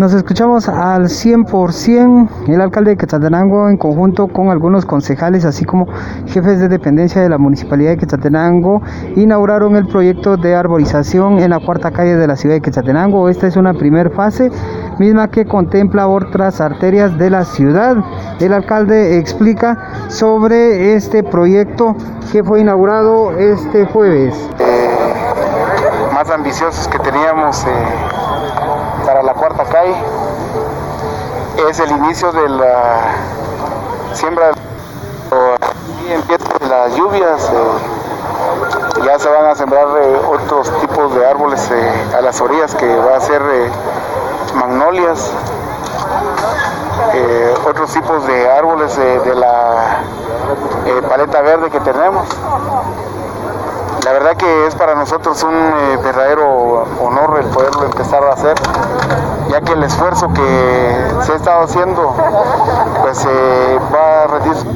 Nos escuchamos al 100%. El alcalde de Quetzaltenango, en conjunto con algunos concejales, así como jefes de dependencia de la municipalidad de Quetzaltenango, inauguraron el proyecto de arborización en la cuarta calle de la ciudad de Quetzaltenango. Esta es una primera fase, misma que contempla otras arterias de la ciudad. El alcalde explica sobre este proyecto que fue inaugurado este jueves. Más ambiciosos que teníamos. Eh la cuarta calle. Es el inicio de la siembra. Y empiezan las lluvias. Eh, ya se van a sembrar eh, otros tipos de árboles eh, a las orillas que va a ser magnolias. otros tipos de árboles de la paleta verde que tenemos. La verdad que es para nosotros un eh, verdadero honor el poderlo empezar a hacer, ya que el esfuerzo que se ha estado haciendo, pues eh, va a reducir.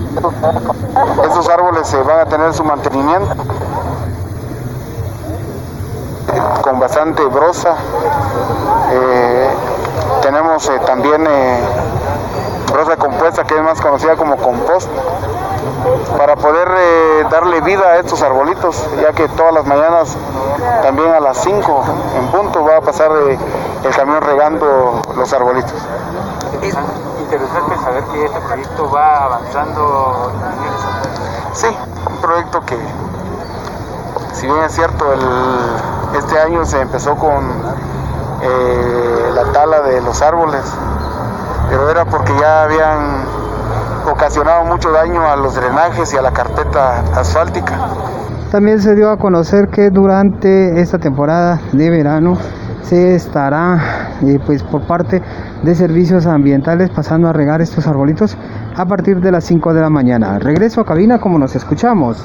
Estos árboles se van a tener su mantenimiento con bastante brosa. Eh, tenemos también brosa compuesta que es más conocida como compost para poder eh, darle vida a estos arbolitos, ya que todas las mañanas, también a las 5 en punto, va a pasar eh, el camión regando los arbolitos. Es interesante saber que este proyecto va avanzando. Sí, un proyecto que, si bien es cierto, este año se empezó con eh, la tala de los árboles, pero era porque ya habían ocasionado mucho daño a los drenajes y a la carpeta asfáltica. También se dio a conocer que durante esta temporada de verano se estará eh, pues por parte de servicios ambientales pasando a regar estos arbolitos a partir de las 5 de la mañana. Regreso a cabina como nos escuchamos.